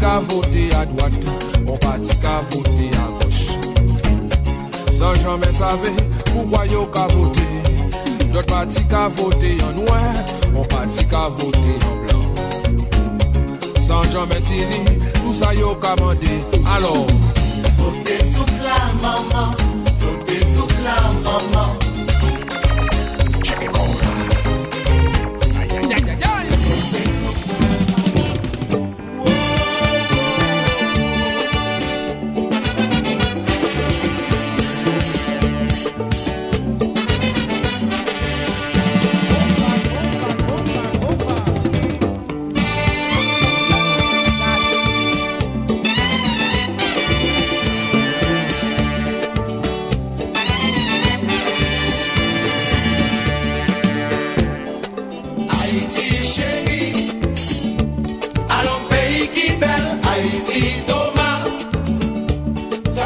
ka vote a dwat, ou pati ka vote a goch. San janmen save, pou kwa yo ka vote, dot pati ka vote an wè, ou pati ka vote an blan. San janmen tini, tout sa yo ka mande, alò. Vote souk la maman, vote souk la maman,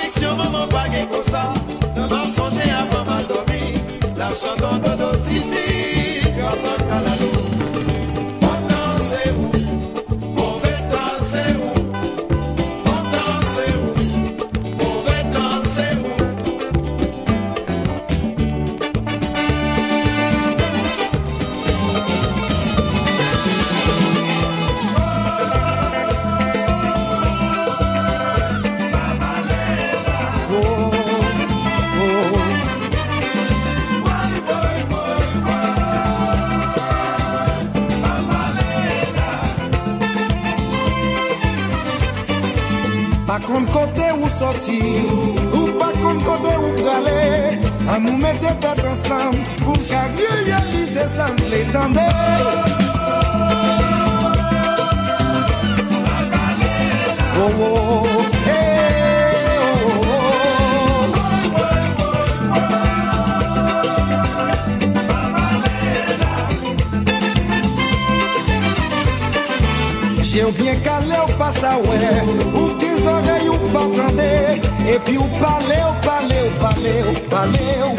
Afeksyon maman bagay kosa Nan man sonje avan man domi La chanton do Bien kale ou pa sa we Ou ti zorey ou pa prande E pi ou pale ou pale ou pale ou pale ou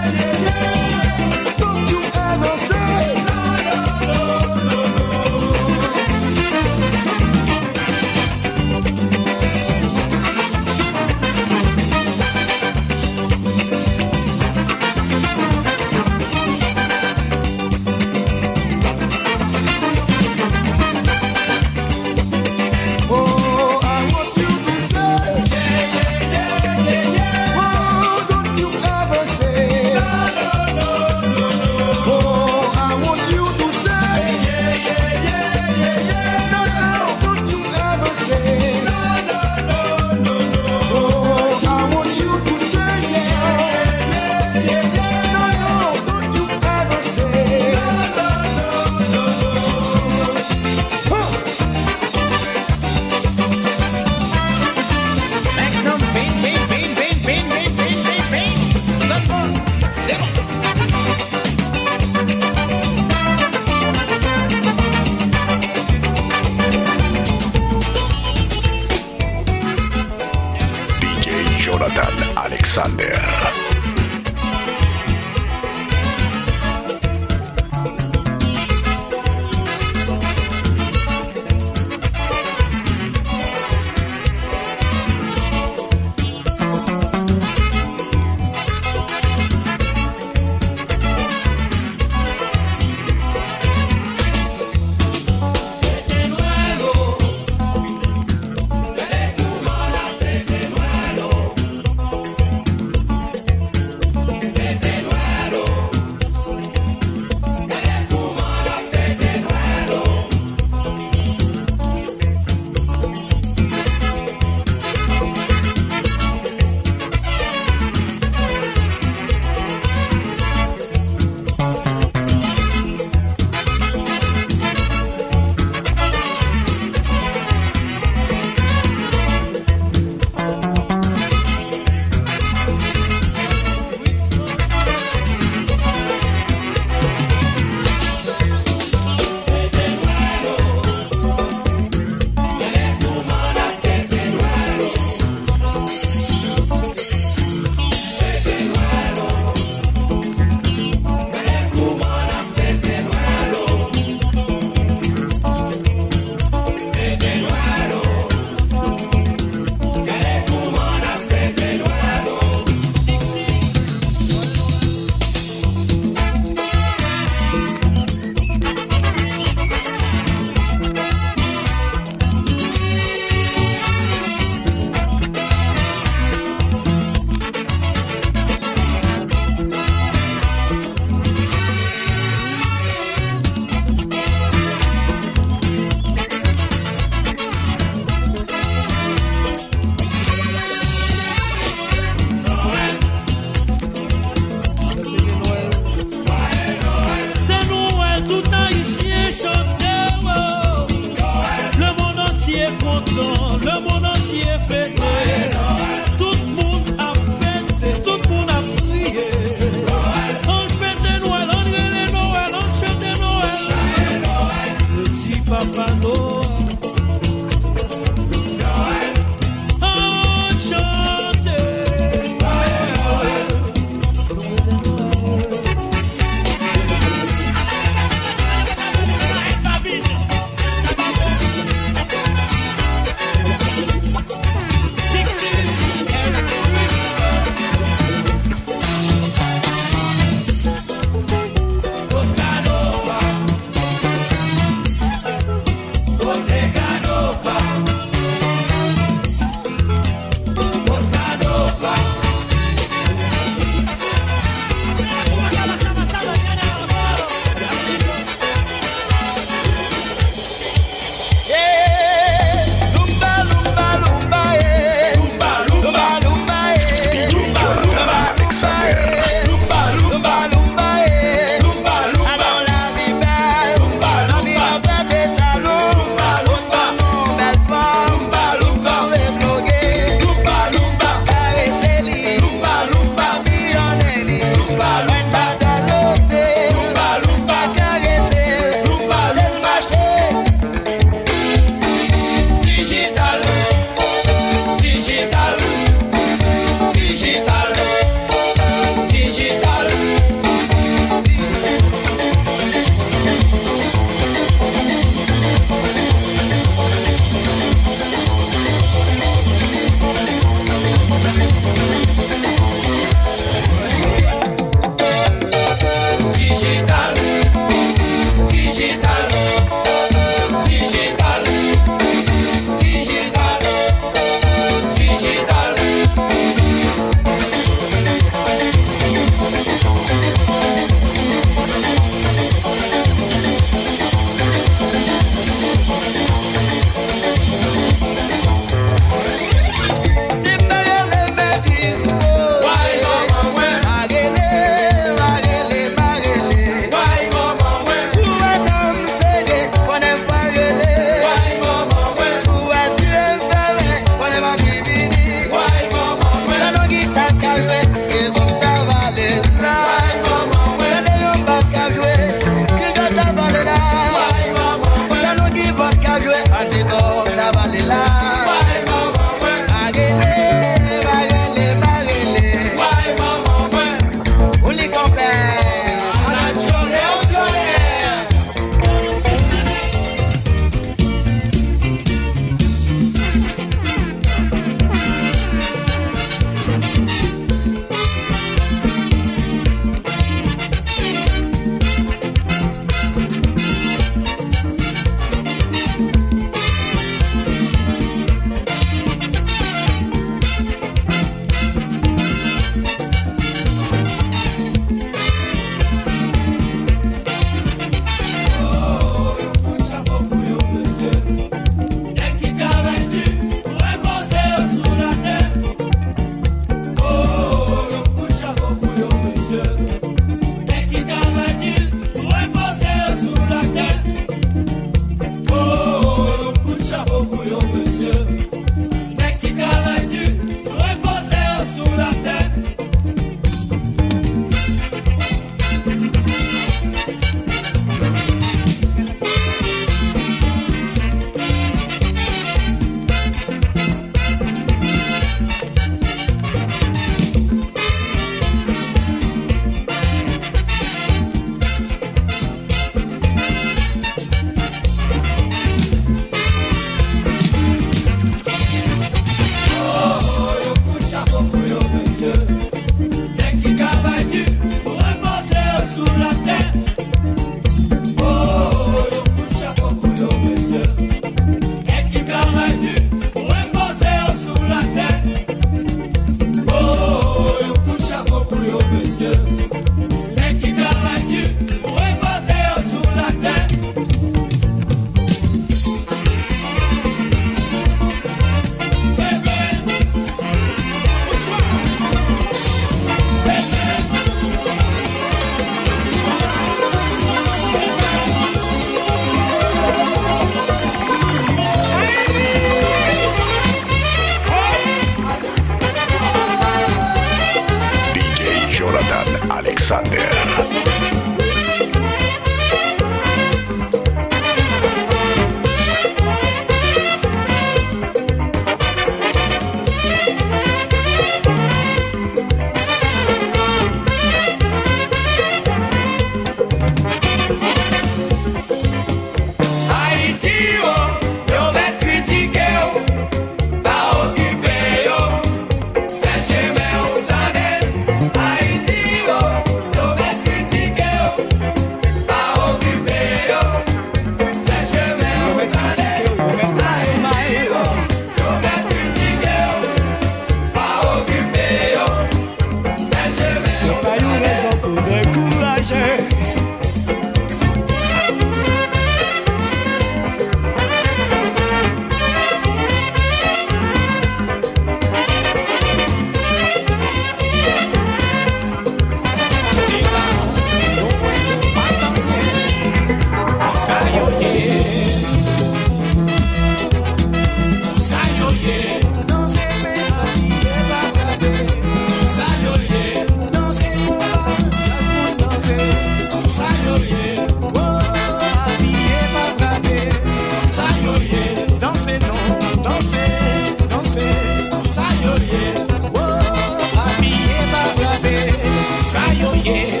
Sa yo ye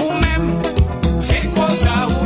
Ou men Se kwa sa ou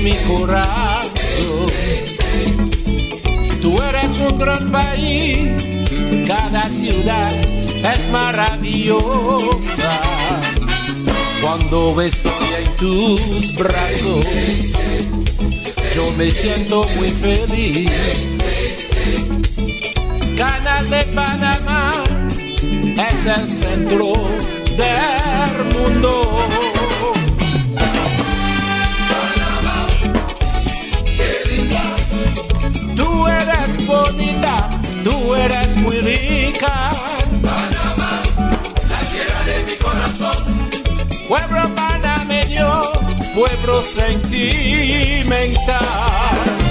mi corazón. Tú eres un gran país, cada ciudad es maravillosa. Cuando estoy en tus brazos, yo me siento muy feliz. Canal de Panamá es el centro del mundo. Bonita, tú eres muy rica. Panamá, la tierra de mi corazón. Pueblo panameño, pueblo sentimental.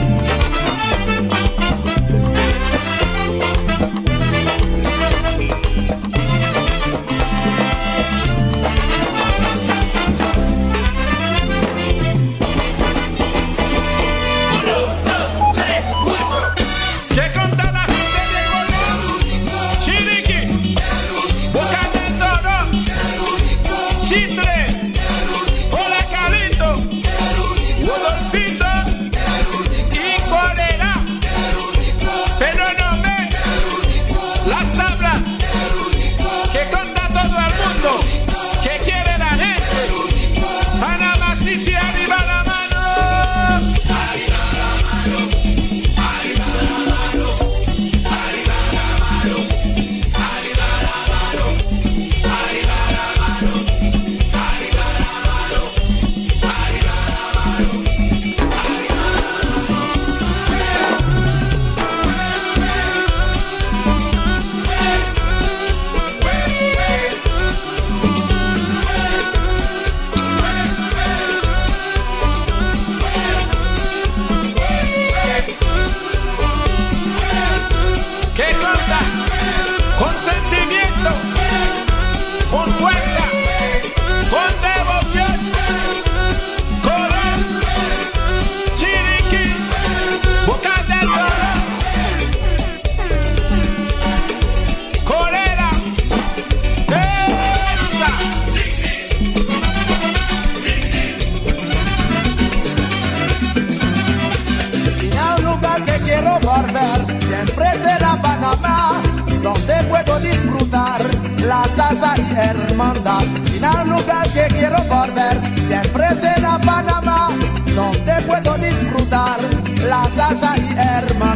Lugar que quiero volver, siempre será Panamá, donde puedo disfrutar la salsa y hermandad.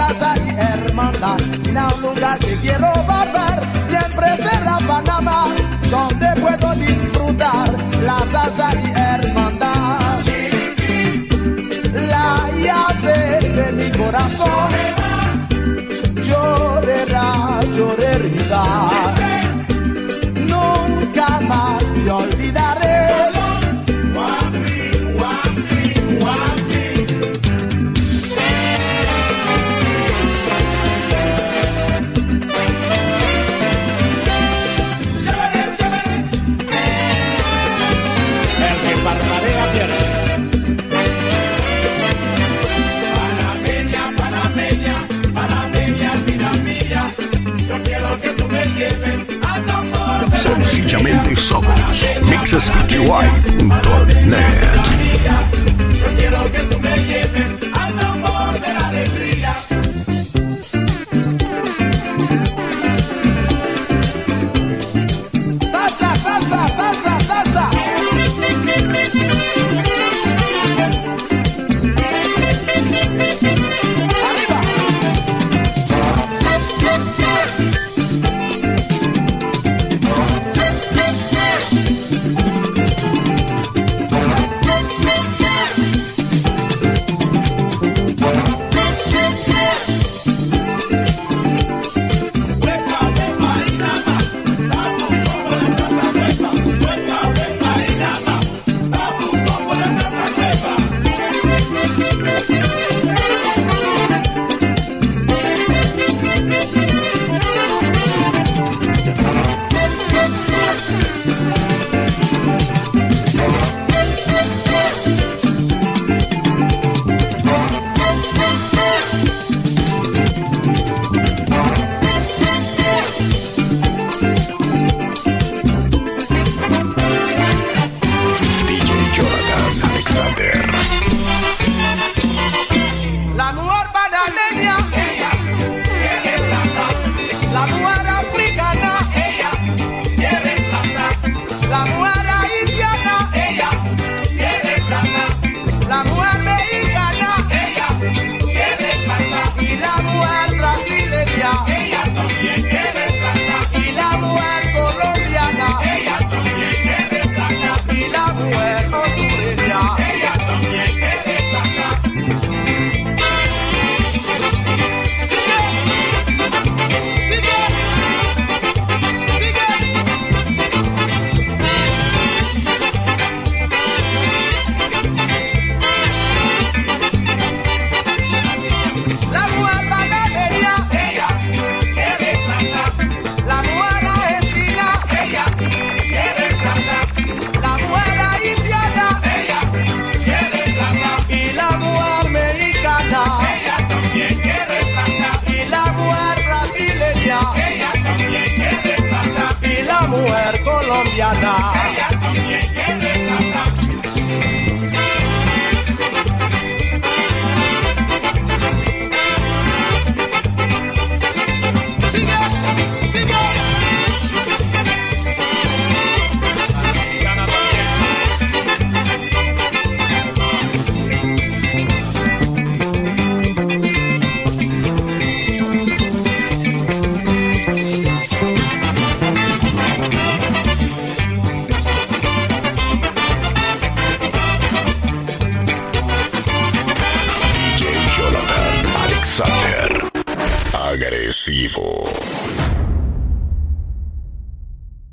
Salsa y hermandad. Si hay un lugar que quiero volver, siempre será Panamá, donde puedo disfrutar la salsa y hermandad. La llave de mi corazón llorará, llorará. Nunca más te olvidaré.